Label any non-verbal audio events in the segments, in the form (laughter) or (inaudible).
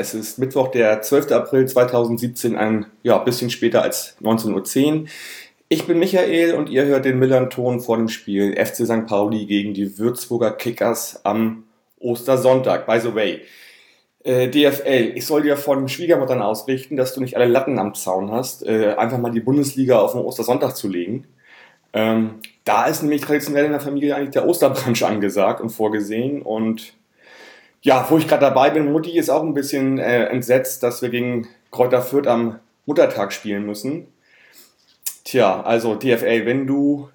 es ist Mittwoch, der 12. April 2017, ein ja, bisschen später als 19.10 Uhr. Ich bin Michael und ihr hört den Millern-Ton vor dem Spiel FC St. Pauli gegen die Würzburger Kickers am Ostersonntag. By the way, äh, DFL, ich soll dir von Schwiegermuttern ausrichten, dass du nicht alle Latten am Zaun hast, äh, einfach mal die Bundesliga auf den Ostersonntag zu legen. Ähm, da ist nämlich traditionell in der Familie eigentlich der Osterbranch angesagt und vorgesehen. Und ja, wo ich gerade dabei bin, Mutti ist auch ein bisschen äh, entsetzt, dass wir gegen Kräuter Fürth am Muttertag spielen müssen. Tja, also DFL, wenn du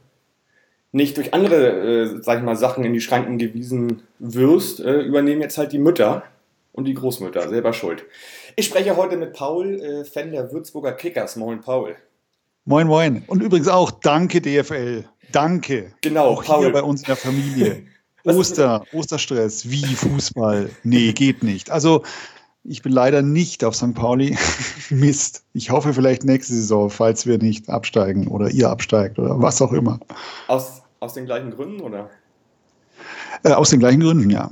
nicht durch andere, äh, sag ich mal, Sachen in die Schranken gewiesen wirst, äh, übernehmen jetzt halt die Mütter und die Großmütter, selber schuld. Ich spreche heute mit Paul, äh, Fan der Würzburger Kickers. Moin, Paul. Moin, moin. Und übrigens auch danke, DFL. Danke. Genau, auch Paul. Hier bei uns in der Familie. (laughs) Oster, Osterstress, wie Fußball. Nee, geht nicht. Also, ich bin leider nicht auf St. Pauli. (laughs) Mist. Ich hoffe vielleicht nächste Saison, falls wir nicht absteigen oder ihr absteigt oder was auch immer. Aus, aus den gleichen Gründen, oder? Äh, aus den gleichen Gründen, ja.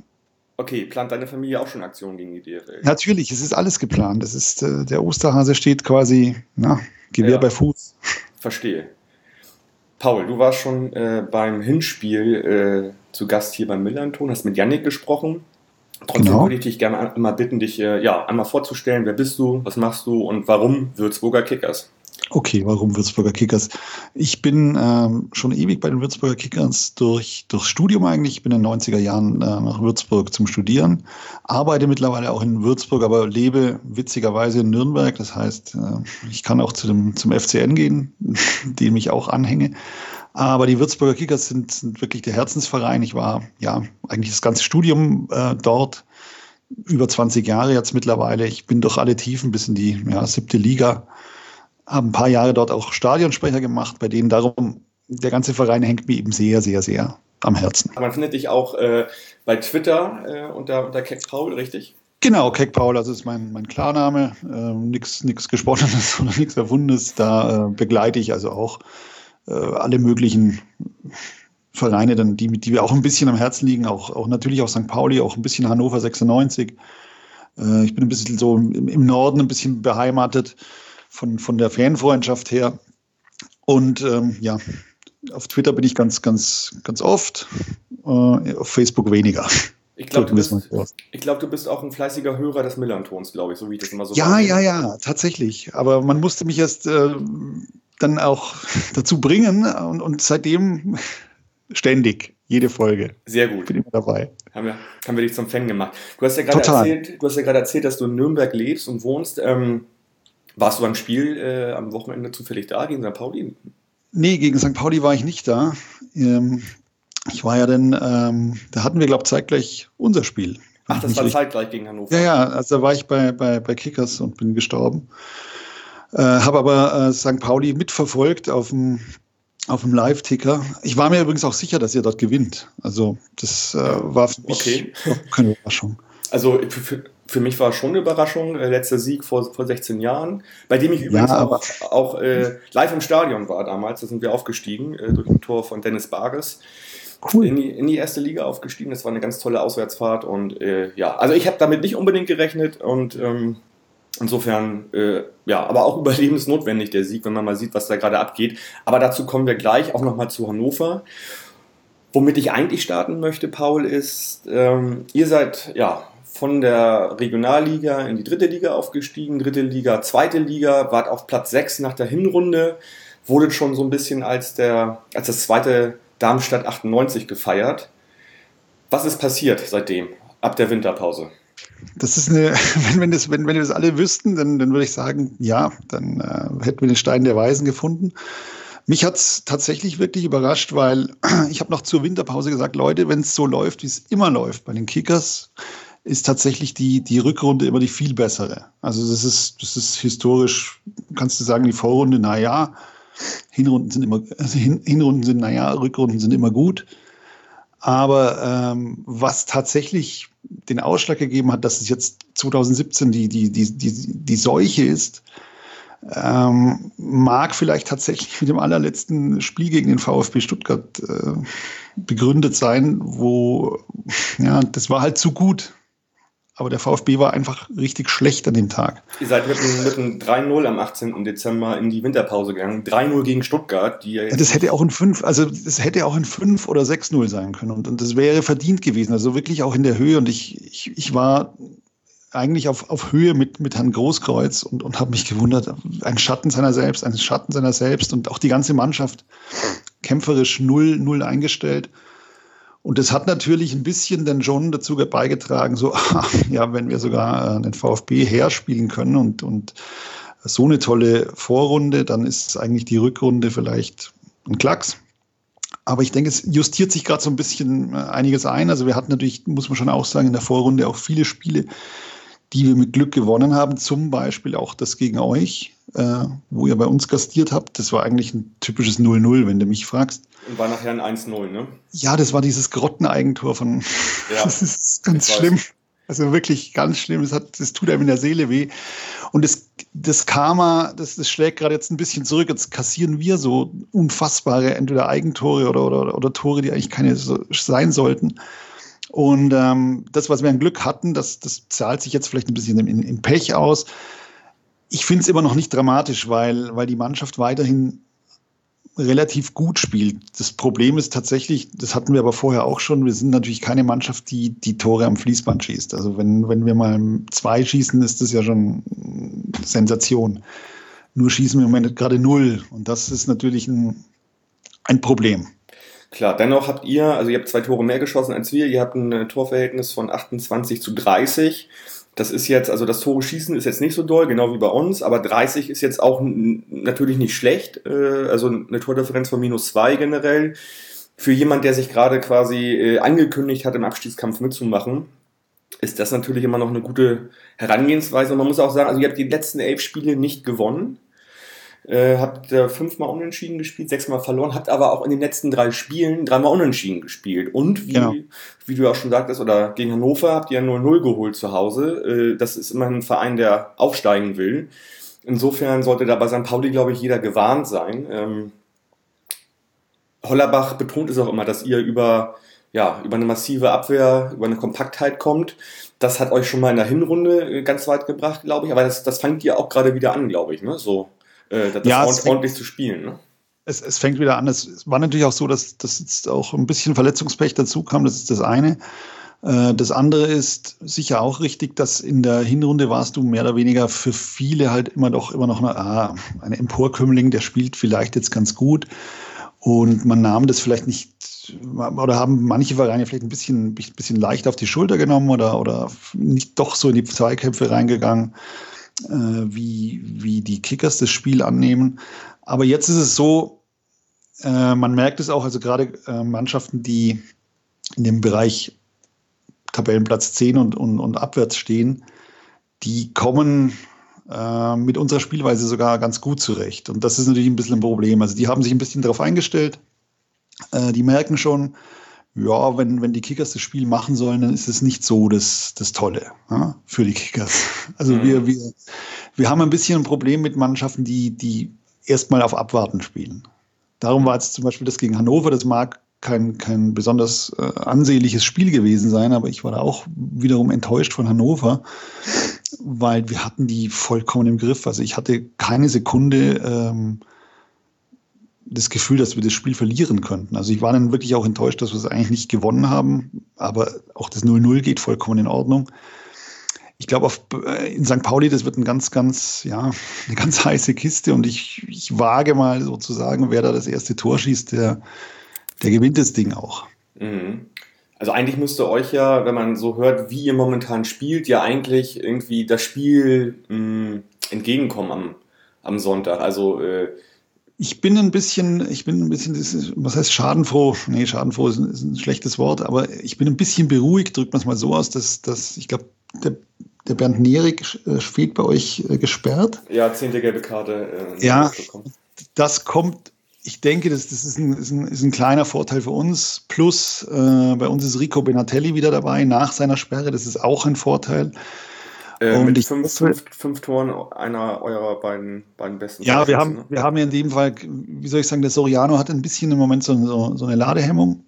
Okay, plant deine Familie auch schon Aktionen gegen die DFL? Natürlich, es ist alles geplant. Das ist, äh, der Osterhase steht quasi, na, Gewehr ja. bei Fuß. Verstehe. Paul, du warst schon äh, beim Hinspiel äh, zu Gast hier beim Millanton, hast mit Yannick gesprochen. Trotzdem genau. würde ich dich gerne einmal bitten, dich äh, ja, einmal vorzustellen. Wer bist du, was machst du und warum Würzburger Kickers? Okay, warum Würzburger Kickers? Ich bin ähm, schon ewig bei den Würzburger Kickers durch, durchs Studium eigentlich. Ich bin in den 90er Jahren äh, nach Würzburg zum Studieren, arbeite mittlerweile auch in Würzburg, aber lebe witzigerweise in Nürnberg. Das heißt, äh, ich kann auch zu dem, zum FCN gehen, (laughs) dem ich auch anhänge. Aber die Würzburger Kickers sind, sind wirklich der Herzensverein. Ich war ja eigentlich das ganze Studium äh, dort, über 20 Jahre jetzt mittlerweile. Ich bin durch alle Tiefen bis in die ja, siebte Liga habe ein paar Jahre dort auch Stadionsprecher gemacht, bei denen darum, der ganze Verein hängt mir eben sehr, sehr, sehr am Herzen. Man findet dich auch äh, bei Twitter äh, unter, unter Keck Paul, richtig? Genau, Keck Paul, das ist mein, mein Klarname. Äh, nichts Gesponnenes (laughs) oder nichts Erfundenes. Da äh, begleite ich also auch äh, alle möglichen Vereine, dann, die, die mir auch ein bisschen am Herzen liegen, auch, auch natürlich auch St. Pauli, auch ein bisschen Hannover 96. Äh, ich bin ein bisschen so im, im Norden ein bisschen beheimatet von, von der Fanfreundschaft her. Und ähm, ja, auf Twitter bin ich ganz, ganz, ganz oft, äh, auf Facebook weniger. Ich glaube, du, bist, glaub, du bist auch ein fleißiger Hörer des Millantons, glaube ich, so wie ich das immer so Ja, ja, ja, tatsächlich. Aber man musste mich erst äh, dann auch (laughs) dazu bringen und, und seitdem (laughs) ständig, jede Folge. Sehr gut. Bin immer dabei. Haben wir, haben wir dich zum Fan gemacht. Du hast ja gerade erzählt, du hast ja gerade erzählt, dass du in Nürnberg lebst und wohnst. Ähm, warst du beim Spiel äh, am Wochenende zufällig da gegen St. Pauli? Nee, gegen St. Pauli war ich nicht da. Ähm, ich war ja dann, ähm, da hatten wir, glaube ich, zeitgleich unser Spiel. Ach, das war zeitgleich gegen Hannover? Ja, ja, also da war ich bei, bei, bei Kickers und bin gestorben. Äh, Habe aber äh, St. Pauli mitverfolgt auf dem auf dem Live-Ticker. Ich war mir übrigens auch sicher, dass ihr dort gewinnt. Also das äh, war für mich okay. keine Überraschung. Also für, für mich war schon eine Überraschung, äh, letzter Sieg vor, vor 16 Jahren, bei dem ich übrigens ja, auch, auch äh, live im Stadion war damals. Da sind wir aufgestiegen äh, durch ein Tor von Dennis Bares. Cool. In die, in die erste Liga aufgestiegen. Das war eine ganz tolle Auswärtsfahrt und äh, ja, also ich habe damit nicht unbedingt gerechnet und ähm, insofern äh, ja, aber auch (laughs) überlebensnotwendig der Sieg, wenn man mal sieht, was da gerade abgeht. Aber dazu kommen wir gleich auch nochmal zu Hannover. Womit ich eigentlich starten möchte, Paul, ist, ähm, ihr seid ja von der Regionalliga in die dritte Liga aufgestiegen, dritte Liga, zweite Liga, wart auf Platz 6 nach der Hinrunde, wurde schon so ein bisschen als, der, als das zweite Darmstadt 98 gefeiert. Was ist passiert seitdem, ab der Winterpause? Das ist eine, (laughs) wenn, wenn, das, wenn, wenn wir das alle wüssten, dann, dann würde ich sagen, ja, dann äh, hätten wir den Stein der Weisen gefunden. Mich hat es tatsächlich wirklich überrascht, weil (clears throat) ich habe noch zur Winterpause gesagt, Leute, wenn es so läuft, wie es immer läuft bei den Kickers, ist tatsächlich die, die Rückrunde immer die viel bessere. Also das ist, das ist historisch, kannst du sagen, die Vorrunde, na ja, Hinrunden sind immer, also Hin, Hinrunden sind, na ja, Rückrunden sind immer gut. Aber ähm, was tatsächlich den Ausschlag gegeben hat, dass es jetzt 2017 die, die, die, die, die Seuche ist, Ähm, mag vielleicht tatsächlich mit dem allerletzten Spiel gegen den VfB Stuttgart äh, begründet sein, wo, ja, das war halt zu gut. Aber der VfB war einfach richtig schlecht an dem Tag. Ihr seid mit einem, 3-0 am 18. Dezember in die Winterpause gegangen. 3-0 gegen Stuttgart. Ja, das hätte auch ein 5, also das hätte auch ein 5 oder 6-0 sein können. Und, und das wäre verdient gewesen. Also wirklich auch in der Höhe. Und ich, ich, ich war eigentlich auf, auf Höhe mit, mit Herrn Großkreuz und, und habe mich gewundert, ein Schatten seiner selbst, ein Schatten seiner selbst und auch die ganze Mannschaft kämpferisch null, null eingestellt. Und das hat natürlich ein bisschen dann schon dazu beigetragen, so, (laughs) ja, wenn wir sogar äh, den VfB herspielen können und, und so eine tolle Vorrunde, dann ist eigentlich die Rückrunde vielleicht ein Klacks. Aber ich denke, es justiert sich gerade so ein bisschen äh, einiges ein. Also wir hatten natürlich, muss man schon auch sagen, in der Vorrunde auch viele Spiele, die wir mit Glück gewonnen haben. Zum Beispiel auch das gegen euch, äh, wo ihr bei uns gastiert habt. Das war eigentlich ein typisches 0-0, wenn du mich fragst. Und war nachher ein 1-0, ne? Ja, das war dieses Grotteneigentor von. Ja, (laughs) das ist ganz schlimm. Also wirklich ganz schlimm. Das, hat, das tut einem in der Seele weh. Und das, das Karma, das, das schlägt gerade jetzt ein bisschen zurück. Jetzt kassieren wir so unfassbare entweder Eigentore oder, oder, oder Tore, die eigentlich keine so sein sollten. Und ähm, das, was wir an Glück hatten, das, das zahlt sich jetzt vielleicht ein bisschen im, im Pech aus. Ich finde es immer noch nicht dramatisch, weil, weil die Mannschaft weiterhin relativ gut spielt. Das Problem ist tatsächlich, das hatten wir aber vorher auch schon, wir sind natürlich keine Mannschaft, die die Tore am Fließband schießt. Also wenn, wenn wir mal zwei schießen, ist das ja schon Sensation. Nur schießen wir im Moment gerade null. Und das ist natürlich ein, ein Problem. Klar, dennoch habt ihr, also ihr habt zwei Tore mehr geschossen als wir, ihr habt ein äh, Torverhältnis von 28 zu 30. Das ist jetzt, also das Tore schießen ist jetzt nicht so doll, genau wie bei uns, aber 30 ist jetzt auch natürlich nicht schlecht. Äh, also eine Tordifferenz von minus zwei generell. Für jemand, der sich gerade quasi äh, angekündigt hat, im Abstiegskampf mitzumachen, ist das natürlich immer noch eine gute Herangehensweise. Und man muss auch sagen, also ihr habt die letzten elf Spiele nicht gewonnen. Äh, habt äh, fünfmal unentschieden gespielt, sechsmal verloren, habt aber auch in den letzten drei Spielen dreimal unentschieden gespielt. Und wie, genau. wie du auch schon sagtest, oder gegen Hannover habt ihr 0-0 geholt zu Hause. Äh, das ist immer ein Verein, der aufsteigen will. Insofern sollte da bei St. Pauli, glaube ich, jeder gewarnt sein. Ähm, Hollerbach betont es auch immer, dass ihr über, ja, über eine massive Abwehr, über eine Kompaktheit kommt. Das hat euch schon mal in der Hinrunde äh, ganz weit gebracht, glaube ich. Aber das, das fangt ihr auch gerade wieder an, glaube ich. Ne? So äh, das ja, ordentlich zu spielen. Ne? Es, es, fängt wieder an. Es war natürlich auch so, dass, dass jetzt auch ein bisschen Verletzungspech dazu kam. Das ist das eine. Äh, das andere ist sicher auch richtig, dass in der Hinrunde warst du mehr oder weniger für viele halt immer doch immer noch eine, ah, ein Emporkömmling, der spielt vielleicht jetzt ganz gut. Und man nahm das vielleicht nicht, oder haben manche Vereine vielleicht ein bisschen, bisschen leicht auf die Schulter genommen oder, oder nicht doch so in die Zweikämpfe reingegangen äh, wie, wie die Kickers das Spiel annehmen. Aber jetzt ist es so, äh, man merkt es auch, also gerade äh, Mannschaften, die in dem Bereich Tabellenplatz 10 und, und, und abwärts stehen, die kommen äh, mit unserer Spielweise sogar ganz gut zurecht. Und das ist natürlich ein bisschen ein Problem. Also die haben sich ein bisschen darauf eingestellt. Äh, die merken schon, ja, wenn, wenn die Kickers das Spiel machen sollen, dann ist es nicht so das, das Tolle ja, für die Kickers. Also mhm. wir, wir, wir haben ein bisschen ein Problem mit Mannschaften, die, die erstmal auf Abwarten spielen. Darum war jetzt zum Beispiel das gegen Hannover, das mag kein, kein besonders äh, ansehnliches Spiel gewesen sein, aber ich war da auch wiederum enttäuscht von Hannover, weil wir hatten die vollkommen im Griff. Also ich hatte keine Sekunde ähm, das Gefühl, dass wir das Spiel verlieren könnten. Also ich war dann wirklich auch enttäuscht, dass wir es eigentlich nicht gewonnen haben, aber auch das 0-0 geht vollkommen in Ordnung. Ich glaube, äh, in St. Pauli, das wird ein ganz, ganz, ja, (laughs) eine ganz heiße Kiste und ich, ich wage mal sozusagen, wer da das erste Tor schießt, der, der gewinnt das Ding auch. Mhm. Also eigentlich müsste euch ja, wenn man so hört, wie ihr momentan spielt, ja eigentlich irgendwie das Spiel mh, mm, entgegenkommen am, am Sonntag. Also äh, ich bin ein bisschen, ich bin ein bisschen, was heißt schadenfroh? Nee, schadenfroh ist ein, ist ein schlechtes Wort, aber ich bin ein bisschen beruhigt, drückt man es mal so aus, dass, dass ich glaube, der, der Bernd Nierig äh, bei euch äh, gesperrt. Ja, zehnte gelbe Karte. Äh, ja, das kommt, ich denke, das, das ist, ein, ist, ein, ist ein kleiner Vorteil für uns. Plus, äh, bei uns ist Rico Benatelli wieder dabei nach seiner Sperre, das ist auch ein Vorteil. Äh, Und mit fünf, fünf, fünf Toren einer eurer beiden, beiden besten Ja, wir haben, ne? wir haben ja in dem Fall, wie soll ich sagen, der Soriano hat ein bisschen im Moment so, so, so eine Ladehemmung.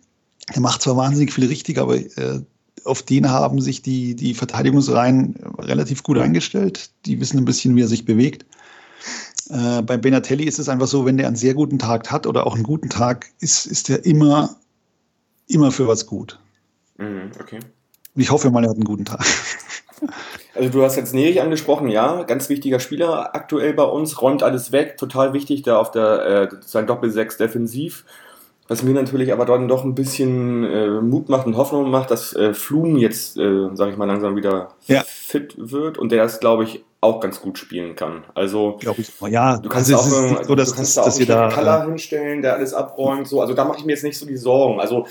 Er macht zwar wahnsinnig viel richtig, aber äh, auf den haben sich die, die Verteidigungsreihen relativ gut eingestellt. Die wissen ein bisschen, wie er sich bewegt. Äh, bei Benatelli ist es einfach so, wenn der einen sehr guten Tag hat oder auch einen guten Tag, ist, ist er immer, immer für was gut. Mhm, okay. Und ich hoffe mal, er hat einen guten Tag. (laughs) Also du hast jetzt Nerich angesprochen, ja, ganz wichtiger Spieler aktuell bei uns, räumt alles weg, total wichtig, da auf der äh, sein Doppel-6 defensiv. Was mir natürlich aber dann doch ein bisschen äh, Mut macht und Hoffnung macht, dass äh, Flum jetzt, äh, sag ich mal, langsam wieder Ja. fit wird und der das, glaube ich, auch ganz gut spielen kann. Also Glaube ich. Ja, du kannst also auch, so, dass, du kannst dass, da auch dass einen da. Color äh, hinstellen, der alles abräumt. So. Also da mache ich mir jetzt nicht so die Sorgen. Also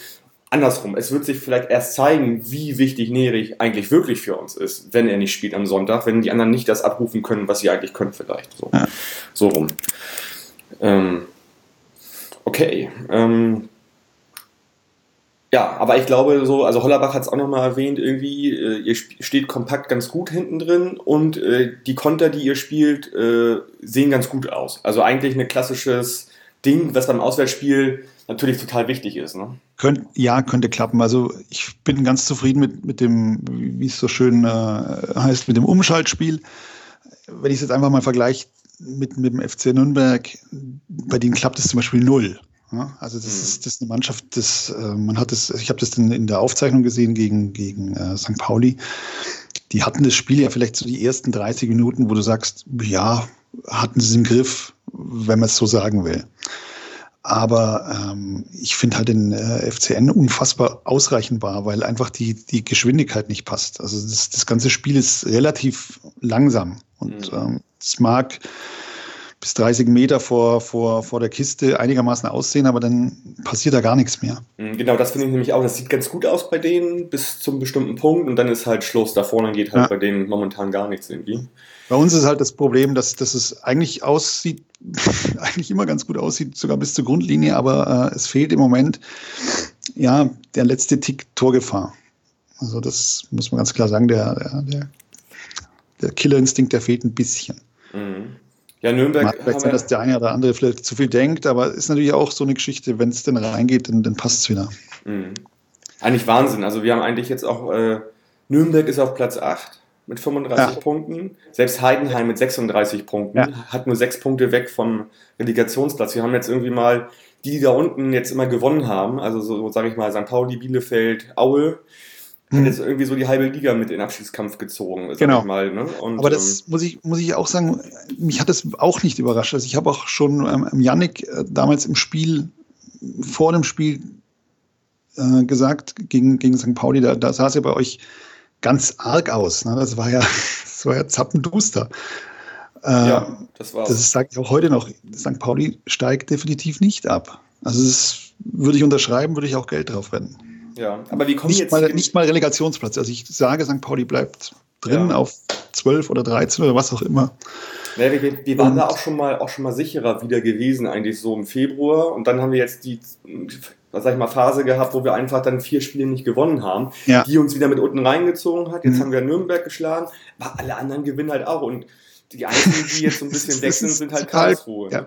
andersrum, es wird sich vielleicht erst zeigen, wie wichtig Nerich eigentlich wirklich für uns ist, wenn er nicht spielt am Sonntag, wenn die anderen nicht das abrufen können, was sie eigentlich können vielleicht. So, Ja. so rum. Ähm, okay. Ähm, ja, aber ich glaube so, also Hollerbach hat es auch nochmal erwähnt, irgendwie, äh, ihr steht kompakt ganz gut hinten drin und äh, die Konter, die ihr spielt, äh, sehen ganz gut aus. Also eigentlich ein klassisches Ding, was beim Auswärtsspiel natürlich total wichtig ist. Ne? Könnt, ja, könnte klappen. Also ich bin ganz zufrieden mit, mit dem, wie es so schön äh, heißt, mit dem Umschaltspiel. Wenn ich es jetzt einfach mal vergleiche mit, mit dem FC Nürnberg, bei denen klappt es zum Beispiel null. Ja, also das, Mhm. ist, das ist eine Mannschaft, das, äh, man hat das, ich habe das dann in der Aufzeichnung gesehen gegen, gegen äh, St. Pauli. Die hatten das Spiel ja vielleicht so die ersten 30 Minuten, wo du sagst, ja, hatten sie es im Griff, wenn man es so sagen will. Aber ähm, ich finde halt den äh, FCN unfassbar ausreichendbar, weil einfach die, die Geschwindigkeit nicht passt. Also das, das ganze Spiel ist relativ langsam. Und Mhm. ähm, es mag bis 30 Meter vor, vor, vor der Kiste einigermaßen aussehen, aber dann passiert da gar nichts mehr. Mhm, Genau, das finde ich nämlich auch. Das sieht ganz gut aus bei denen bis zum bestimmten Punkt und dann ist halt Schluss. Da vorne geht halt Ja. bei denen momentan gar nichts irgendwie. Bei uns ist halt das Problem, dass, dass es eigentlich aussieht, (laughs) eigentlich immer ganz gut aussieht, sogar bis zur Grundlinie, aber äh, es fehlt im Moment ja der letzte Tick Torgefahr. Also das muss man ganz klar sagen, der, der, der, der Killerinstinkt, der fehlt ein bisschen. Mhm. Ja, Nürnberg Mag vielleicht sein, dass der eine oder andere vielleicht zu viel denkt, aber ist natürlich auch so eine Geschichte, wenn es denn reingeht, dann, dann passt es wieder. Mhm. Eigentlich Wahnsinn. Also wir haben eigentlich jetzt auch, äh, Nürnberg ist auf Platz 8 mit 35 Ja. Punkten. Selbst Heidenheim mit 36 Punkten Ja. hat nur sechs Punkte weg vom Relegationsplatz. Wir haben jetzt irgendwie mal die, die da unten jetzt immer gewonnen haben, also so, sage ich mal, St. Pauli, Bielefeld, Aue, hat Hm. jetzt irgendwie so die halbe Liga mit in den Abschiedskampf gezogen, sag Genau. ich mal. Ne? Und, Aber das muss ich, muss ich auch sagen, mich hat das auch nicht überrascht. Also ich habe auch schon ähm, Yannick äh, damals im Spiel, vor dem Spiel äh, gesagt, gegen, gegen St. Pauli, da, da es ja bei euch ganz arg aus. Ne? Das war ja, (laughs) das war ja zappenduster. Äh, ja, das war Das sage ich auch heute noch. St. Pauli steigt definitiv nicht ab. Also das würde ich unterschreiben, würde ich auch Geld drauf wetten. ja. Aber wie kommen Nicht jetzt mal, nicht mal Relegationsplatz. Also ich sage, St. Pauli bleibt drin Ja. auf 12 oder 13 oder was auch immer. Ja, wir, wir- waren Und- da auch schon mal auch schon mal sicherer wieder gewesen, eigentlich so im Februar. Und dann haben wir jetzt die, sag ich mal, Phase gehabt, wo wir einfach dann vier Spiele nicht gewonnen haben, Ja. die uns wieder mit unten reingezogen hat. Jetzt Mhm. haben wir Nürnberg geschlagen, aber alle anderen gewinnen halt auch. Und die einzigen, die jetzt so ein (laughs) bisschen weg ist sind, sind halt Karlsruhe. ja.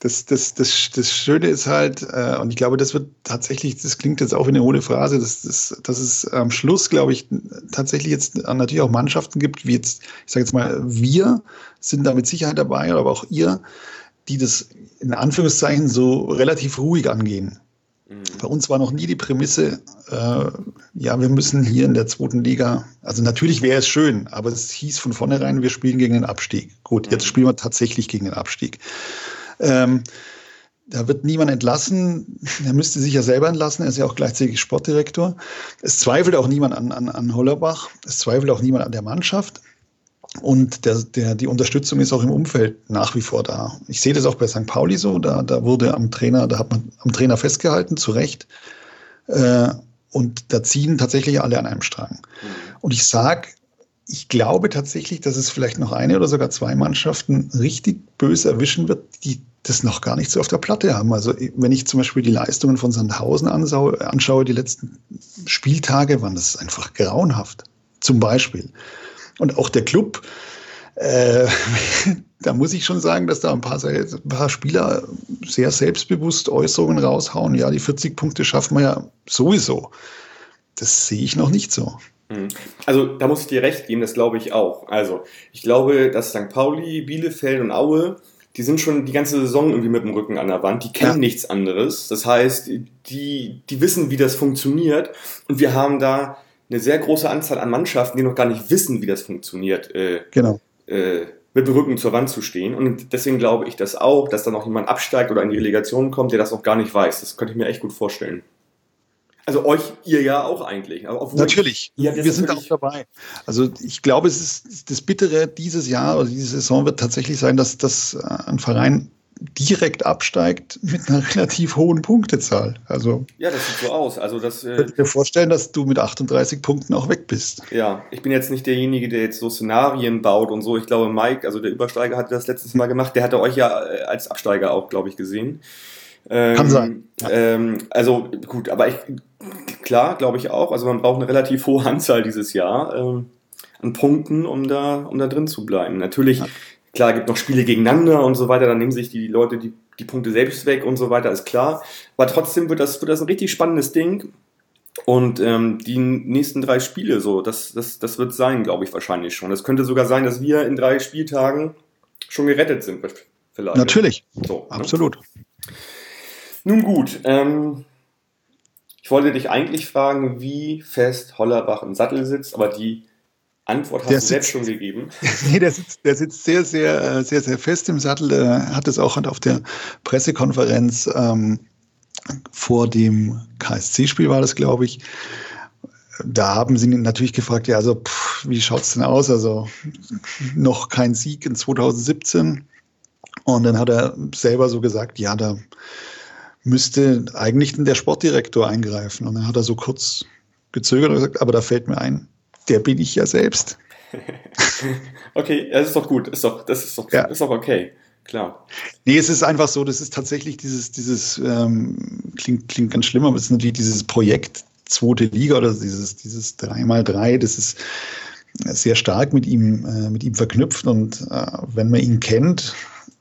Das, das, das, das Schöne ist halt, äh, und ich glaube, das wird tatsächlich, das klingt jetzt auch wie eine hohle Phrase, dass, dass, dass es am Schluss, glaube ich, tatsächlich jetzt natürlich auch Mannschaften gibt, wie jetzt, ich sage jetzt mal, wir sind da mit Sicherheit dabei, aber auch ihr, die das in Anführungszeichen so relativ ruhig angehen. Mhm. Bei uns war noch nie die Prämisse, äh, ja, wir müssen hier in der zweiten Liga, also natürlich wäre es schön, aber es hieß von vornherein, wir spielen gegen den Abstieg. Gut, jetzt Mhm. spielen wir tatsächlich gegen den Abstieg. Ähm, da wird niemand entlassen. Er müsste sich ja selber entlassen. Er ist ja auch gleichzeitig Sportdirektor. Es zweifelt auch niemand an, an, an Hollerbach. Es zweifelt auch niemand an der Mannschaft. Und der, der, die Unterstützung ist auch im Umfeld nach wie vor da. Ich sehe das auch bei St. Pauli so. Da, da wurde am Trainer, da hat man am Trainer festgehalten, zu Recht. Äh, und da ziehen tatsächlich alle an einem Strang. Und ich sage, ich glaube tatsächlich, dass es vielleicht noch eine oder sogar zwei Mannschaften richtig böse erwischen wird, die das noch gar nicht so auf der Platte haben. Also wenn ich zum Beispiel die Leistungen von Sandhausen anschaue die letzten Spieltage, waren das einfach grauenhaft. Zum Beispiel. Und auch der Club, äh, (laughs) da muss ich schon sagen, dass da ein paar, ein paar, Spieler sehr selbstbewusst Äußerungen raushauen. Ja, die 40 Punkte schaffen wir ja sowieso. Das sehe ich noch nicht so. Mhm. Also da muss ich dir recht geben, das glaube ich auch. Also ich glaube, dass St. Pauli, Bielefeld und Aue, die sind schon die ganze Saison irgendwie mit dem Rücken an der Wand, die kennen ja. nichts anderes. Das heißt, die, die wissen, wie das funktioniert und wir haben da eine sehr große Anzahl an Mannschaften, die noch gar nicht wissen, wie das funktioniert. Äh, genau. Äh, mit dem Rücken zur Wand zu stehen. Und deswegen glaube ich das auch, dass da noch jemand absteigt oder in die Relegation kommt, der das noch gar nicht weiß. Das könnte ich mir echt gut vorstellen. Also euch, ihr ja auch eigentlich. natürlich, wir sind auch dabei. Also ich glaube, es ist das Bittere dieses Jahr oder diese Saison wird tatsächlich sein, dass, dass äh, ein Verein direkt absteigt mit einer relativ hohen Punktezahl. Also ja, das sieht so aus. Also das äh, könnte mir vorstellen, dass du mit 38 Punkten auch weg bist. Ja, ich bin jetzt nicht derjenige, der jetzt so Szenarien baut und so. Ich glaube, Mike, also der Übersteiger, hatte das letztes Mal gemacht. Der hatte euch ja äh, als Absteiger auch, glaube ich, gesehen. Ähm, Kann sein. Ja. Ähm, also gut, aber ich, klar, glaube ich auch. Also man braucht eine relativ hohe Anzahl dieses Jahr ähm, an Punkten, um da, um da drin zu bleiben. Natürlich, ja. Klar, gibt noch Spiele gegeneinander und so weiter, dann nehmen sich die Leute die, die Punkte selbst weg und so weiter, ist klar. Aber trotzdem wird das, wird das ein richtig spannendes Ding. Und ähm, die nächsten drei Spiele, so, das, das, das wird sein, glaube ich, wahrscheinlich schon. Es könnte sogar sein, dass wir in drei Spieltagen schon gerettet sind, vielleicht. Natürlich. So, ne? Absolut. Ne? Nun gut, ähm, ich wollte dich eigentlich fragen, wie fest Hollerbach im Sattel sitzt, aber die Antwort hast der du selbst schon gegeben. (laughs) nee, der sitzt, der sitzt sehr, sehr, sehr, sehr fest im Sattel. Er hat es auch auf der Pressekonferenz ähm, vor dem KSC-Spiel war das, glaube ich. Da haben sie ihn natürlich gefragt, ja, also pff, wie schaut's denn aus? Also noch kein Sieg in 2017. Und dann hat er selber so gesagt, ja, da müsste eigentlich der Sportdirektor eingreifen. Und dann hat er so kurz gezögert und gesagt, aber da fällt mir ein, der bin ich ja selbst. (laughs) okay, das ist doch gut, ist doch, das ist doch, ja. ist doch okay. Klar. Nee, es ist einfach so, das ist tatsächlich dieses, dieses, ähm, klingt, klingt ganz schlimm, aber es ist natürlich dieses Projekt zweite Liga oder dieses, dieses 3x3, das ist sehr stark mit ihm, äh, mit ihm verknüpft und äh, wenn man ihn kennt,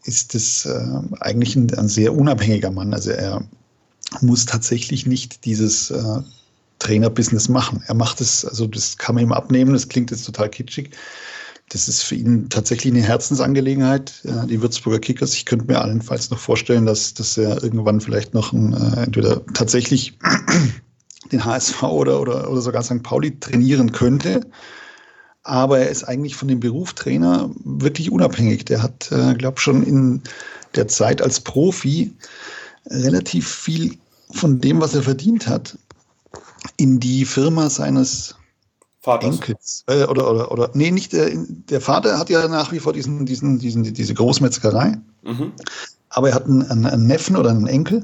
ist es äh, eigentlich ein, ein, sehr unabhängiger Mann. Also er muss tatsächlich nicht dieses äh, Trainerbusiness machen. Er macht es, also das kann man ihm abnehmen, das klingt jetzt total kitschig. Das ist für ihn tatsächlich eine Herzensangelegenheit, äh, die Würzburger Kickers. Ich könnte mir allenfalls noch vorstellen, dass, dass er irgendwann vielleicht noch ein, äh, entweder tatsächlich (clears throat) den HSV oder, oder, oder sogar St. Pauli trainieren könnte aber er ist eigentlich von dem Beruf Trainer wirklich unabhängig. Der hat, äh, glaube schon in der Zeit als Profi relativ viel von dem, was er verdient hat, in die Firma seines Vaters. Enkels. Äh, oder, oder, oder, nee, nicht der, der Vater hat ja nach wie vor diesen, diesen, diesen, diese Großmetzgerei. Mhm. Aber er hat einen, einen, Neffen oder einen Enkel,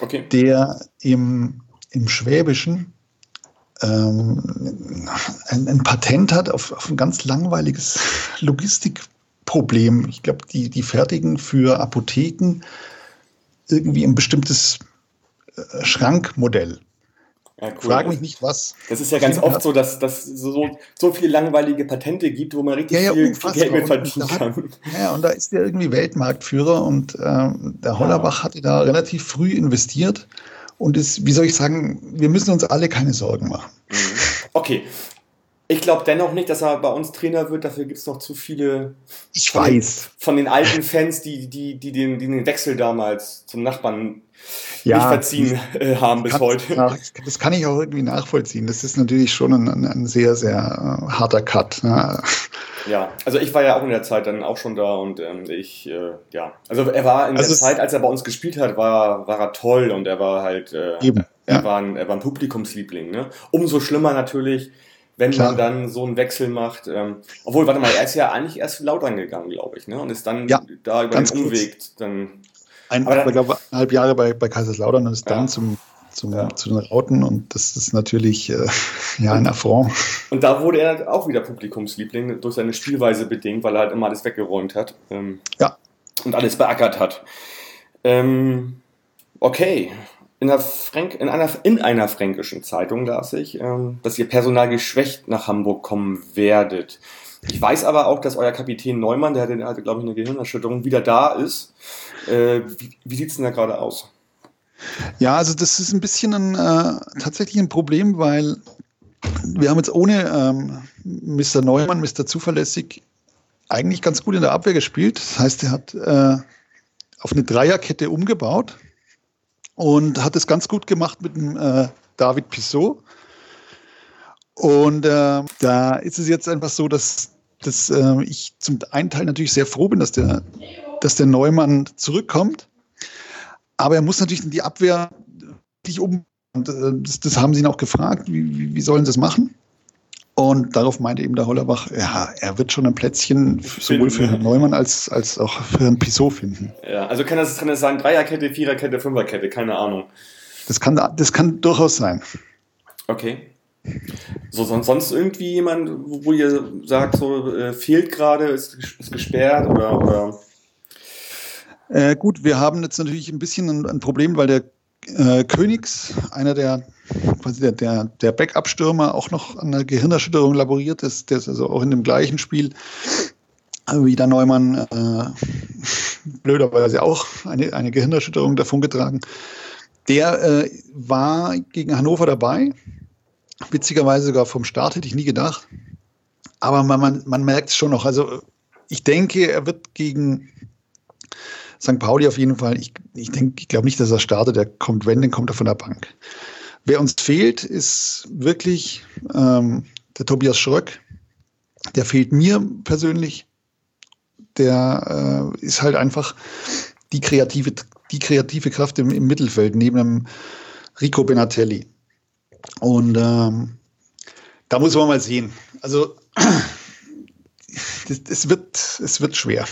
okay. der im, im Schwäbischen ähm, ein, ein, Patent hat auf, auf ein ganz langweiliges (laughs) Logistikproblem. Ich glaube, die, die fertigen für Apotheken irgendwie ein bestimmtes äh, Schrankmodell. Ja, cool. Frag mich nicht was. Das ist ja ganz oft so, dass es so, so viele langweilige Patente gibt, wo man richtig ja, ja, viel, Geld mit verdienen kann. Hat, ja, und da ist der irgendwie Weltmarktführer und ähm, der Hollerbach hatte da relativ früh investiert und ist, wie soll ich sagen, wir müssen uns alle keine Sorgen machen. Mhm. Okay. Ich glaube dennoch nicht, dass er bei uns Trainer wird. Dafür gibt es noch zu viele. Ich von. Den, von den alten Fans, die, die, die, den, die den Wechsel damals zum Nachbarn ja, nicht verziehen äh, haben bis heute. Nach, das kann ich auch irgendwie nachvollziehen. Das ist natürlich schon ein, ein sehr, sehr äh, harter Cut. Ja. ja. also ich war ja auch in der Zeit dann auch schon da und ähm, ich, äh, ja, also er war in also der Zeit, als er bei uns gespielt hat, war, war er toll und er war halt, äh, eben, er, war ein, er war ein Publikumsliebling. Ne? Umso schlimmer natürlich, wenn Klar. man dann so einen Wechsel macht. Ähm, obwohl, warte mal, er ist ja eigentlich erst laut angegangen, glaube ich, ne? und ist dann ja, da über den Umweg dann ein, aber, ich glaube, eineinhalb Jahre bei, bei Kaiserslautern und ist dann zum, zum, ja. zu den Rauten und das ist natürlich äh, (laughs) ja ein Affront. Und da wurde er auch wieder Publikumsliebling durch seine Spielweise bedingt, weil er halt immer alles weggeräumt hat. Ähm, ja. Und alles beackert hat. Ähm, okay. In einer, Frank in, einer, in einer fränkischen Zeitung las ich, ähm, dass ihr Personal geschwächt nach Hamburg kommen werdet. Ich weiß aber auch, dass euer Kapitän Neumann, der hatte, hatte glaube ich, eine Gehirnerschütterung, wieder da ist. Äh, wie wie sieht es denn da gerade aus? Ja, also das ist ein bisschen ein, äh, tatsächlich ein Problem, weil wir haben jetzt ohne ähm, Mr. Neumann, Mr. Zuverlässig, eigentlich ganz gut in der Abwehr gespielt. Das heißt, er hat äh, auf eine Dreierkette umgebaut und hat es ganz gut gemacht mit dem äh, David Pissot. Und äh, da ist es jetzt einfach so, dass, dass äh, ich zum einen Teil natürlich sehr froh bin, dass der, dass der Neumann zurückkommt. Aber er muss natürlich die Abwehr wirklich um. Und äh, das, das haben sie ihn auch gefragt, wie, wie, wie sollen sie das machen? Und darauf meinte eben der Hollerbach, ja, er wird schon ein Plätzchen sowohl für Herrn Neumann als, als auch für Herrn Pissot finden. Ja, also kann das, kann das sein Dreierkette, Viererkette, Fünferkette, keine Ahnung. Das kann, das kann durchaus sein. Okay. So, sonst, sonst irgendwie jemand, wo ihr sagt, so äh, fehlt gerade, ist, ist gesperrt oder, oder Äh, gut, wir haben jetzt natürlich ein bisschen ein, ein Problem, weil der äh, Königs, einer der, quasi der, der, der Backup-Stürmer, auch noch an einer Gehirnerschütterung laboriert ist. Der ist also auch in dem gleichen Spiel wie der Neumann äh, (laughs) blöderweise auch eine, eine Gehirnerschütterung davongetragen. Der äh, war gegen Hannover dabei. Witzigerweise sogar vom Start hätte ich nie gedacht. Aber man, man, man merkt es schon noch. Also ich denke, er wird gegen St. Pauli auf jeden Fall. Ich, ich ich glaube nicht, dass er startet. Der kommt, wenn, dann kommt er von der Bank. Wer uns fehlt, ist wirklich ähm, der Tobias Schröck. Der fehlt mir persönlich. Der äh, ist halt einfach die kreative, die kreative Kraft im, im Mittelfeld neben dem Rico Benatelli. Und ähm, da muss man mal sehen. Also (clears throat) es wird, es wird schwer.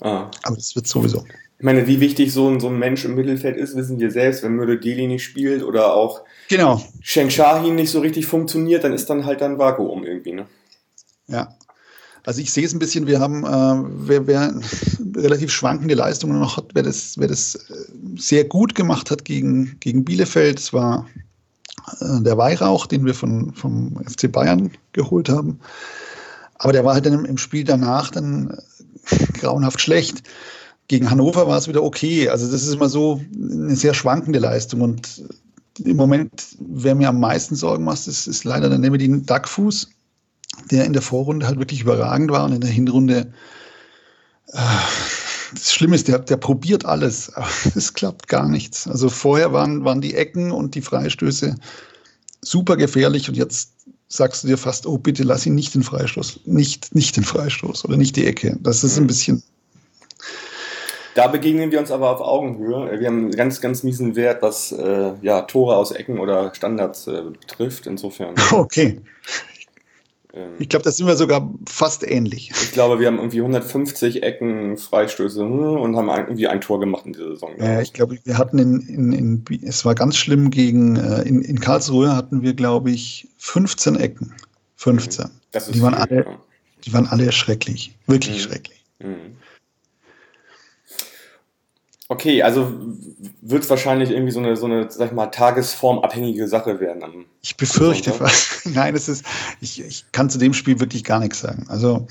ah. Aber es wird sowieso. Ich meine, wie wichtig so ein, so ein Mensch im Mittelfeld ist, wissen wir selbst. Wenn Möde Deli nicht spielt oder auch Genau. Sheng Shahin nicht so richtig funktioniert, dann ist dann halt ein Vakuum irgendwie, ne? Ja. Also ich sehe es ein bisschen, wir haben, äh, wer, wer relativ schwankende Leistungen noch hat, wer das, wer das äh, sehr gut gemacht hat gegen, gegen Bielefeld, das war der Weihrauch, den wir von, vom FC Bayern geholt haben. Aber der war halt dann im, Spiel danach dann äh, grauenhaft schlecht. Gegen Hannover war es wieder okay. Also das ist immer so eine sehr schwankende Leistung. Und im Moment, wer mir am meisten Sorgen macht, ist, ist leider der Nemedin Duckfuß, der in der Vorrunde halt wirklich überragend war und in der Hinrunde äh, das Schlimme ist, der, der probiert alles, aber (laughs) es klappt gar nichts. Also vorher waren, waren die Ecken und die Freistöße super gefährlich und jetzt sagst du dir fast, oh bitte lass ihn nicht den Freistoß, nicht, nicht den Freistoß oder nicht die Ecke. Das ist ein bisschen, Da begegnen wir uns aber auf Augenhöhe. Wir haben einen ganz, ganz miesen Wert, was äh, ja, Tore aus Ecken oder Standards äh, betrifft. Insofern. (laughs) okay. Ähm, Ich glaube, das sind wir sogar fast ähnlich. ich glaube, wir haben irgendwie 150 Ecken, Freistöße hm, und haben ein, irgendwie ein Tor gemacht in dieser Saison. Äh, ich glaube, wir hatten in, in, in, es war ganz schlimm gegen, äh, in, in Karlsruhe hatten wir, glaube ich, 15 Ecken. 15. das ist die waren viel, alle- ja. Die waren alle schrecklich. Wirklich Mhm. schrecklich. Mhm. Okay, also wird es wahrscheinlich irgendwie so eine, so eine, sag ich mal, tagesformabhängige Sache werden. Am, Ich befürchte fast. (laughs) Nein, es ist, ich, ich kann zu dem Spiel wirklich gar nichts sagen. Also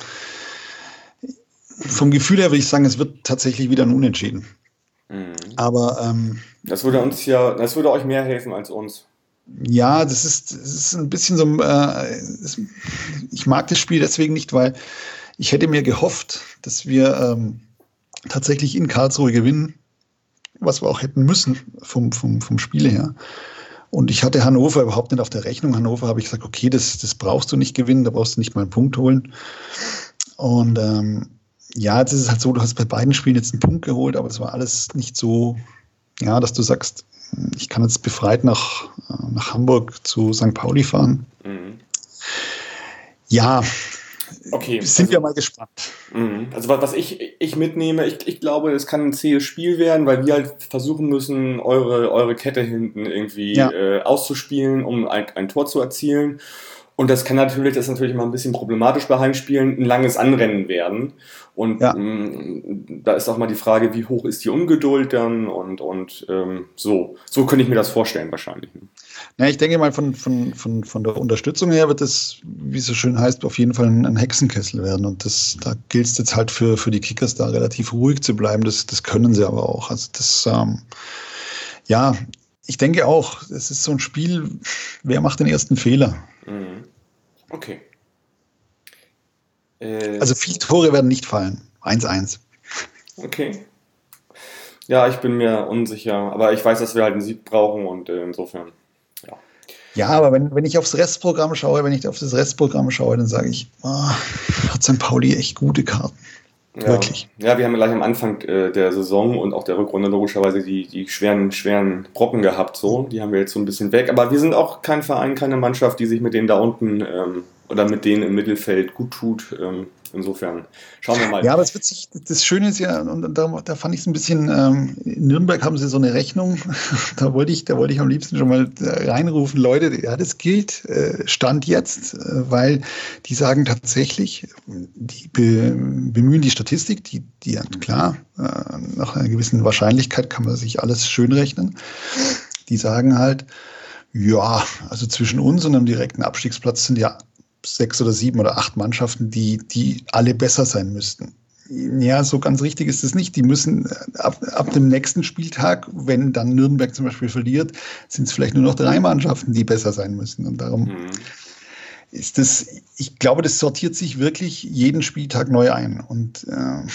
vom Gefühl her würde ich sagen, es wird tatsächlich wieder ein Unentschieden. Mhm. Aber ähm, Das würde uns ja, das würde euch mehr helfen als uns. ja, das ist, das ist ein bisschen so. Äh, ich mag das Spiel deswegen nicht, weil ich hätte mir gehofft, dass wir ähm, tatsächlich in Karlsruhe gewinnen, was wir auch hätten müssen vom, vom, vom Spiel her. Und ich hatte Hannover überhaupt nicht auf der Rechnung. Hannover habe ich gesagt, okay, das, das brauchst du nicht gewinnen, da brauchst du nicht mal einen Punkt holen. Und ähm, ja, jetzt ist es halt so, du hast bei beiden Spielen jetzt einen Punkt geholt, aber es war alles nicht so, ja, dass du sagst, ich kann jetzt befreit nach, äh, nach Hamburg zu St. Pauli fahren. Mhm. Ja, Okay. sind wir mal gespannt. Mhm. Also was, was ich, ich mitnehme, ich, ich glaube, es kann ein zähes Spiel werden, weil wir halt versuchen müssen, eure, eure Kette hinten irgendwie Ja. äh, auszuspielen, um ein, ein Tor zu erzielen. Und das kann natürlich, das ist natürlich mal ein bisschen problematisch bei Heimspielen, ein langes Anrennen werden. Und Ja. mh, da ist auch mal die Frage, wie hoch ist die Ungeduld dann und, und ähm, so. So könnte ich mir das vorstellen wahrscheinlich. Ne? Ja, ich denke mal, von, von, von, von der Unterstützung her wird es, wie es so schön heißt, auf jeden Fall ein Hexenkessel werden. Und das, da gilt es jetzt halt für, für die Kickers da relativ ruhig zu bleiben. Das, das können sie aber auch. Also das, ähm, ja, ich denke auch, es ist so ein Spiel, wer macht den ersten Fehler? Mhm. Okay. Äh, also viele Tore werden nicht fallen. 1-1. Okay. Ja, ich bin mir unsicher, aber ich weiß, dass wir halt einen Sieg brauchen und äh, insofern, ja. Ja, aber wenn, wenn ich aufs Restprogramm schaue, wenn ich auf das Restprogramm schaue, dann sage ich, oh, hat St. Pauli echt gute Karten. Ja. Wirklich. Ja, wir haben gleich am Anfang äh, der Saison und auch der Rückrunde logischerweise die, die schweren, schweren Brocken gehabt, so. Die haben wir jetzt so ein bisschen weg. Aber wir sind auch kein Verein, keine Mannschaft, die sich mit denen da unten ähm, oder mit denen im Mittelfeld gut tut. Ähm, Insofern schauen wir mal. Ja, aber es wird sich, das Schöne ist ja, und da, da fand ich es ein bisschen, ähm, in Nürnberg haben sie so eine Rechnung, (laughs) da wollte ich, da wollte ich am liebsten schon mal reinrufen, Leute, ja, das gilt, äh, Stand jetzt, äh, weil die sagen tatsächlich, die be, bemühen die Statistik, die, die klar, äh, nach einer gewissen Wahrscheinlichkeit kann man sich alles schön rechnen. Die sagen halt, ja, also zwischen uns und einem direkten Abstiegsplatz sind ja sechs oder sieben oder acht Mannschaften, die, die alle besser sein müssten. Ja, so ganz richtig ist es nicht. Die müssen äh, ab, ab dem nächsten Spieltag, wenn dann Nürnberg zum Beispiel verliert, sind es vielleicht nur noch drei Mannschaften, die besser sein müssen. Und darum mhm. ist das, ich glaube, das sortiert sich wirklich jeden Spieltag neu ein. Und äh,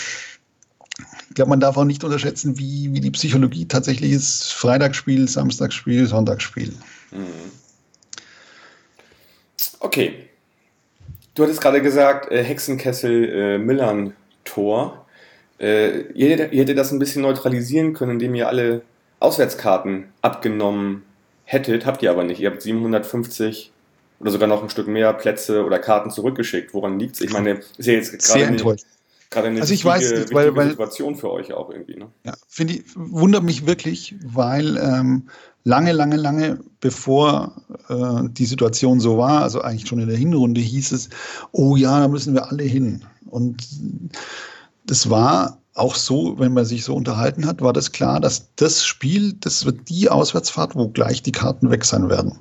ich glaube, man darf auch nicht unterschätzen, wie, wie die Psychologie tatsächlich ist. Freitagsspiel, Samstagsspiel, Sonntagsspiel. Mhm. Okay, Du hattest gerade gesagt, äh, Hexenkessel äh, Millern Tor. Äh, ihr, ihr hättet das ein bisschen neutralisieren können, indem ihr alle Auswärtskarten abgenommen hättet. Habt ihr aber nicht. Ihr habt 750 oder sogar noch ein Stück mehr Plätze oder Karten zurückgeschickt. Woran liegt es? Ich meine, ist ja jetzt gerade eine, gerade eine also ich wichtige, weiß nicht, weil, weil, Situation für euch auch irgendwie. Ne? Ja, finde ich, wundert mich wirklich, weil ähm, lange, lange, lange bevor äh, die Situation so war, also eigentlich schon in der Hinrunde hieß es, oh ja, da müssen wir alle hin. Und das war auch so, wenn man sich so unterhalten hat, war das klar, dass das Spiel, das wird die Auswärtsfahrt, wo gleich die Karten weg sein werden.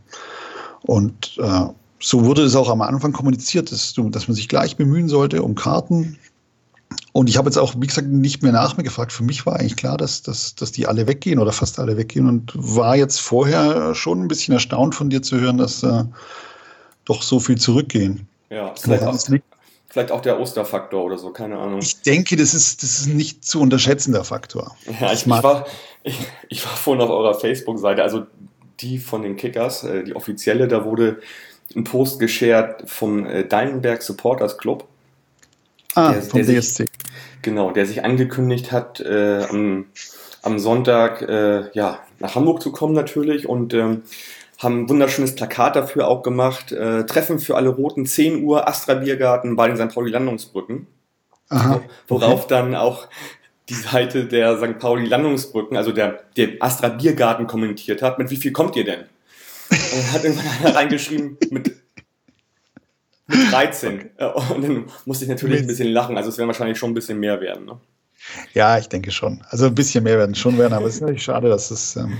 Und äh, so wurde es auch am Anfang kommuniziert, dass, dass man sich gleich bemühen sollte um Karten. Und ich habe jetzt auch, wie gesagt, nicht mehr nach mir gefragt. Für mich war eigentlich klar, dass, dass, dass die alle weggehen oder fast alle weggehen und war jetzt vorher schon ein bisschen erstaunt von dir zu hören, dass äh, doch so viel zurückgehen. Ja, vielleicht auch, vielleicht auch der Osterfaktor oder so, keine Ahnung. Ich denke, das ist, das ist ein nicht zu unterschätzender Faktor. Ja, ich, ich war, ich, ich war vorhin auf eurer Facebook-Seite, also die von den Kickers, äh, die offizielle, da wurde ein Post geshared vom äh, Deilenberg Supporters Club. Ah, der, vom der DSC. Sich, genau, der sich angekündigt hat, äh, am, am Sonntag äh, ja, nach Hamburg zu kommen natürlich und ähm, haben ein wunderschönes Plakat dafür auch gemacht. Äh, Treffen für alle Roten, 10 Uhr, Astra Biergarten bei den St. Pauli Landungsbrücken. Aha, worauf okay. dann auch die Seite der St. Pauli Landungsbrücken, also der, der Astra Biergarten kommentiert hat, mit wie viel kommt ihr denn? Und hat irgendwann (laughs) einer reingeschrieben, mit 13. (laughs) Und dann musste ich natürlich ein bisschen lachen. Also es werden wahrscheinlich schon ein bisschen mehr werden. Ne? Ja, ich denke schon. Also ein bisschen mehr werden schon werden, aber es ist natürlich schade, dass es ähm,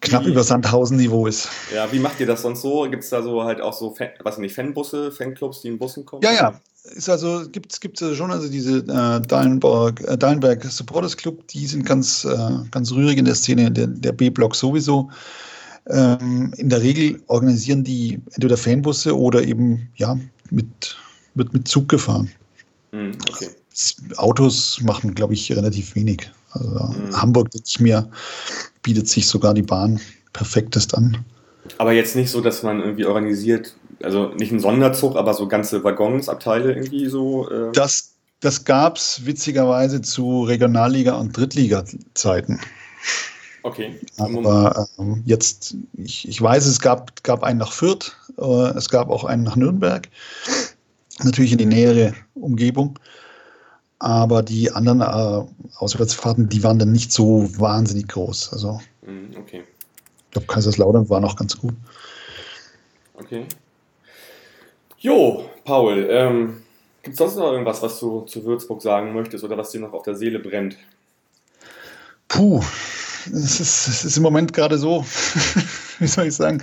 knapp wie, über Sandhausen-Niveau ist. Ja, wie macht ihr das sonst so? Gibt es da so halt auch so, Fan, was nicht, Fanbusse, Fanclubs, die in Bussen kommen? Ja, ja. Ist also, gibt es gibt's schon, also diese äh, Dahlenberg, äh, Dahlenberg Supporters Club, die sind ganz, äh, ganz rührig in der Szene, der, der B-Block sowieso. Ähm, in der Regel organisieren die entweder Fanbusse oder eben ja, mit, wird mit Zug gefahren. Hm, okay. Autos machen, glaube ich, relativ wenig. Also mhm. Hamburg, ich mir, bietet sich sogar die Bahn perfektest an. Aber jetzt nicht so, dass man irgendwie organisiert, also nicht ein Sonderzug, aber so ganze Waggons, Abteile irgendwie so. Äh das, das gab es witzigerweise zu Regionalliga- und Drittliga-Zeiten. Okay. Aber ähm, jetzt, ich, ich weiß, es gab, gab einen nach Fürth, äh, es gab auch einen nach Nürnberg, natürlich in die nähere Umgebung. Aber die anderen äh, Auswärtsfahrten, die waren dann nicht so wahnsinnig groß. Also, mhm, okay. Ich glaube, Kaiserslautern war noch ganz gut. Okay. Jo, Paul, ähm, Gibt es sonst noch irgendwas, was du zu Würzburg sagen möchtest oder was dir noch auf der Seele brennt? Puh, es ist, es ist im Moment gerade so, (laughs) wie soll ich sagen,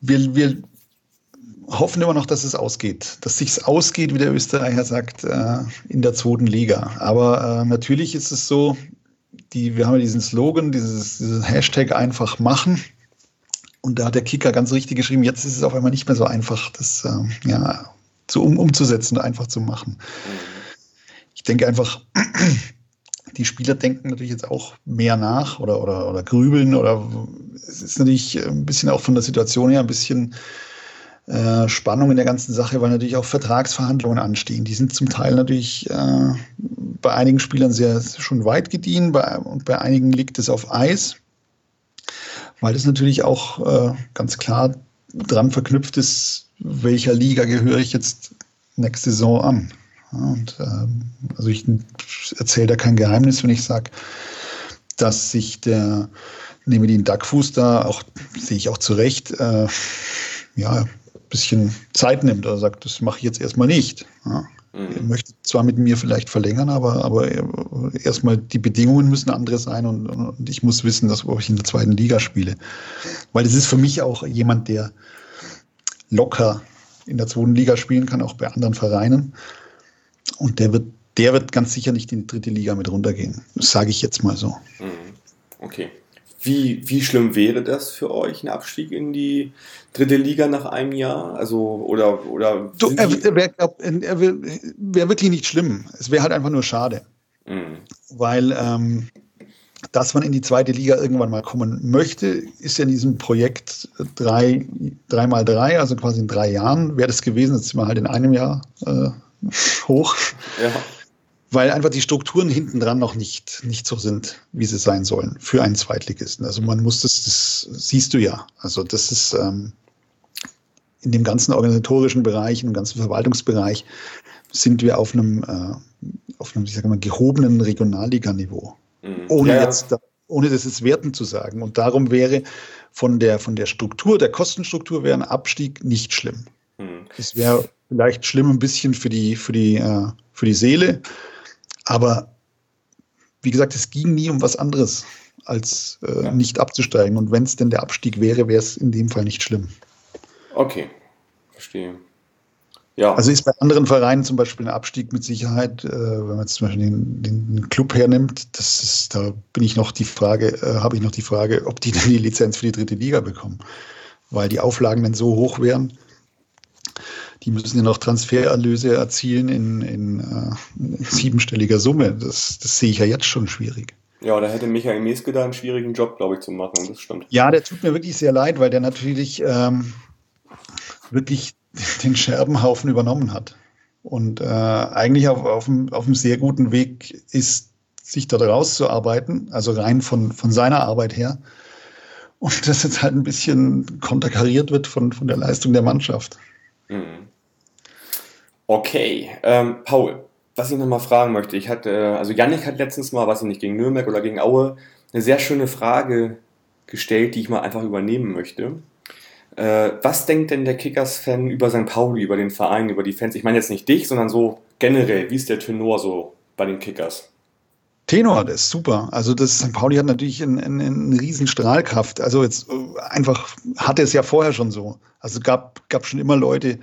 wir, wir hoffen immer noch, dass es ausgeht, dass sich's ausgeht, wie der Österreicher sagt, äh, in der zweiten Liga. Aber äh, natürlich ist es so, die, wir haben ja diesen Slogan, dieses, diesen Hashtag einfach machen. Und da hat der Kicker ganz richtig geschrieben, jetzt ist es auf einmal nicht mehr so einfach, das äh, ja, zu, um, umzusetzen und einfach zu machen. Ich denke einfach, (clears throat) die Spieler denken natürlich jetzt auch mehr nach oder, oder, oder grübeln oder es ist natürlich ein bisschen auch von der Situation her ein bisschen äh, Spannung in der ganzen Sache, weil natürlich auch Vertragsverhandlungen anstehen. Die sind zum Teil natürlich äh, bei einigen Spielern sehr schon weit gediehen bei, und bei einigen liegt es auf Eis, weil das natürlich auch äh, ganz klar dran verknüpft ist, welcher Liga gehöre ich jetzt nächste Saison an. Und ähm, also ich erzähle da kein Geheimnis, wenn ich sage, dass sich der nehme den Duckfuß da auch, sehe ich auch zu Recht, äh, ja, ein bisschen Zeit nimmt oder sagt, das mache ich jetzt erstmal nicht. Ja. Mhm. Er möchte zwar mit mir vielleicht verlängern, aber, aber erstmal die Bedingungen müssen andere sein und, und ich muss wissen, dass ich in der zweiten Liga spiele. Weil es ist für mich auch jemand, der locker in der zweiten Liga spielen kann, auch bei anderen Vereinen. Und der wird, der wird ganz sicher nicht in die dritte Liga mit runtergehen. Das sage ich jetzt mal so. Mhm. Okay. Wie, wie schlimm wäre das für euch, ein Abstieg in die dritte Liga nach einem Jahr? Also, oder, oder. So, er, er wäre wär wirklich nicht schlimm. Es wäre halt einfach nur schade. Mhm. Weil, ähm, dass man in die zweite Liga irgendwann mal kommen möchte, ist ja in diesem Projekt 3 drei, mal 3, also quasi in drei Jahren wäre das gewesen. Jetzt sind wir halt in einem Jahr äh, hoch. Ja. Weil einfach die Strukturen hinten dran noch nicht, nicht so sind, wie sie sein sollen für einen Zweitligisten. Also man muss das, das siehst du ja. Also das ist ähm, in dem ganzen organisatorischen Bereich, im ganzen Verwaltungsbereich sind wir auf einem, äh, auf einem, ich sage mal, gehobenen Regionalliganiveau. Mhm. Ohne ja. jetzt, ohne das jetzt werten zu sagen. Und darum wäre von der, von der Struktur, der Kostenstruktur wäre ein Abstieg nicht schlimm. Mhm. Es wäre vielleicht schlimm ein bisschen für die, für die, äh, für die Seele. Aber wie gesagt, es ging nie um was anderes, als äh, ja. nicht abzusteigen. Und wenn es denn der Abstieg wäre, wäre es in dem Fall nicht schlimm. Okay, verstehe. Ja. Also ist bei anderen Vereinen zum Beispiel ein Abstieg mit Sicherheit, äh, wenn man jetzt zum Beispiel den, den, Club hernimmt, das ist, da bin ich noch die Frage, äh, habe ich noch die Frage, ob die denn die Lizenz für die dritte Liga bekommen. Weil die Auflagen dann so hoch wären, die müssen ja noch Transfererlöse erzielen in, in, äh, siebenstelliger Summe. Das, das sehe ich ja jetzt schon schwierig. Ja, da hätte Michael Meske da einen schwierigen Job, glaube ich, zu machen. Das stimmt. Ja, der tut mir wirklich sehr leid, weil der natürlich ähm, wirklich (laughs) den Scherbenhaufen übernommen hat. Und äh, eigentlich auf, auf, einem, auf einem sehr guten Weg ist, sich da rauszuarbeiten, also rein von, von seiner Arbeit her. Und (laughs) das jetzt halt ein bisschen konterkariert wird von, von der Leistung der Mannschaft. Mhm. Okay, ähm, Paul, was ich nochmal fragen möchte, ich hatte, also Yannick hat letztens mal, was ich nicht, gegen Nürnberg oder gegen Aue, eine sehr schöne Frage gestellt, die ich mal einfach übernehmen möchte. Äh, was denkt denn der Kickers-Fan über St. Pauli, über den Verein, über die Fans? Ich meine jetzt nicht dich, sondern so generell, wie ist der Tenor so bei den Kickers? Tenor, das ist super. Also das St. Pauli hat natürlich eine, eine, eine riesen Strahlkraft. Also jetzt äh, einfach hatte es ja vorher schon so. Also gab gab schon immer Leute, äh,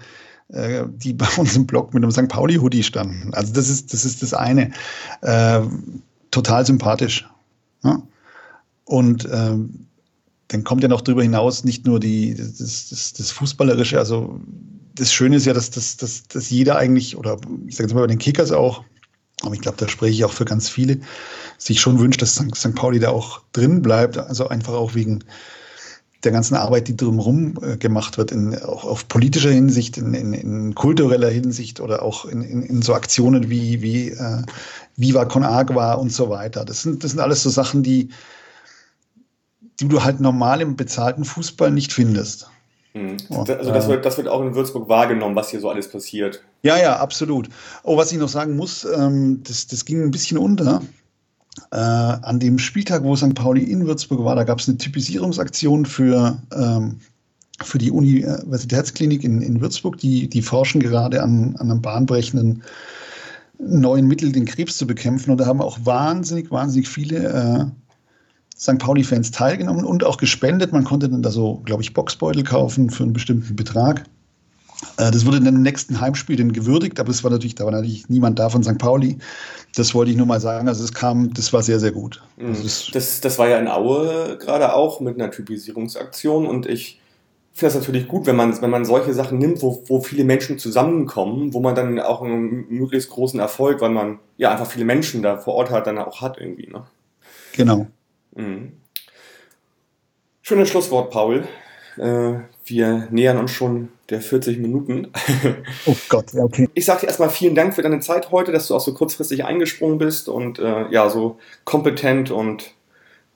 die (laughs) bei uns im Blog mit einem St. Pauli Hoodie standen. Also das ist das ist das eine. Äh, total sympathisch. Ja? Und ähm, dann kommt ja noch darüber hinaus nicht nur die, das, das, das Fußballerische, also das Schöne ist ja, dass, dass, dass, dass jeder eigentlich, oder ich sage jetzt mal bei den Kickers auch, aber ich glaube, da spreche ich auch für ganz viele, sich schon wünscht, dass St. Pauli da auch drin bleibt. Also einfach auch wegen der ganzen Arbeit, die drumherum äh, gemacht wird, in, auch auf politischer Hinsicht, in, in, in kultureller Hinsicht oder auch in, in, in so Aktionen wie, wie äh, Viva Con Agua und so weiter. Das sind, das sind alles so Sachen, die, die du halt normal im bezahlten Fußball nicht findest. Mhm. Also das wird, das wird auch in Würzburg wahrgenommen, was hier so alles passiert. Ja, ja, absolut. Oh, was ich noch sagen muss, ähm, das, das ging ein bisschen unter. Äh, an dem Spieltag, wo St. Pauli in Würzburg war, da gab es eine Typisierungsaktion für, ähm, für die Universitätsklinik in, in Würzburg. Die, die forschen gerade an, an einem bahnbrechenden neuen Mittel, den Krebs zu bekämpfen. Und da haben auch wahnsinnig, wahnsinnig viele äh, St. Pauli-Fans teilgenommen und auch gespendet. Man konnte dann da so, glaube ich, Boxbeutel kaufen für einen bestimmten Betrag. Äh, das wurde in dem nächsten Heimspiel dann gewürdigt, aber es war natürlich, da war natürlich niemand da von St. Pauli. Das wollte ich nur mal sagen. Also es kam, das war sehr, sehr gut. Mhm. Also das, das, das war ja in Aue gerade auch mit einer Typisierungsaktion und ich finde das natürlich gut, wenn man, wenn man solche Sachen nimmt, wo, wo viele Menschen zusammenkommen, wo man dann auch einen möglichst großen Erfolg, weil man ja einfach viele Menschen da vor Ort hat, dann auch hat irgendwie. Ne? Genau. Mhm. Schönes Schlusswort, Paul. Äh, wir nähern uns schon der 40 Minuten. (laughs) Oh Gott, ja, okay. Ich sage dir erstmal vielen Dank für deine Zeit heute, dass du auch so kurzfristig eingesprungen bist und äh, ja, so kompetent und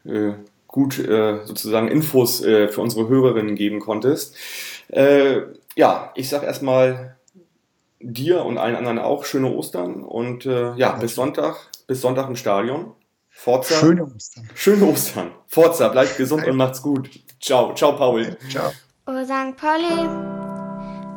äh, gut äh, sozusagen Infos äh, für unsere Hörerinnen geben konntest. Äh, ja, ich sage erstmal dir und allen anderen auch schöne Ostern und äh, ja, bis Sonntag, bis Sonntag im Stadion. Forza. Schöne Ostern. Schöne Ostern. Forza, bleibt gesund und macht's gut. Ciao, ciao, Paul. Ciao. Oh St. Pauli,